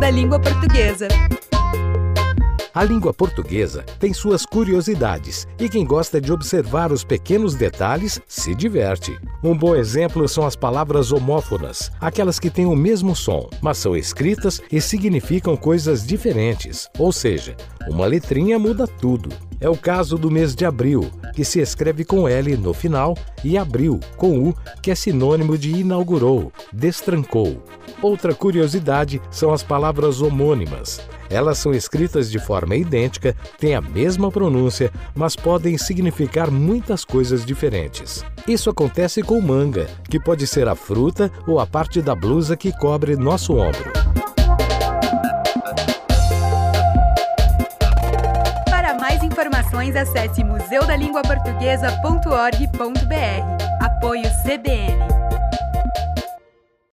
Da Língua Portuguesa. A língua portuguesa tem suas curiosidades e quem gosta de observar os pequenos detalhes se diverte. Um bom exemplo são as palavras homófonas, aquelas que têm o mesmo som, mas são escritas e significam coisas diferentes, ou seja, uma letrinha muda tudo. É o caso do mês de abril, que se escreve com L no final, e abril, com U, que é sinônimo de inaugurou, destrancou. Outra curiosidade são as palavras homônimas. Elas são escritas de forma idêntica, têm a mesma pronúncia, mas podem significar muitas coisas diferentes. Isso acontece com manga, que pode ser a fruta ou a parte da blusa que cobre nosso ombro. Informações, acesse museudalinguaportuguesa.org.br. Apoio CBN.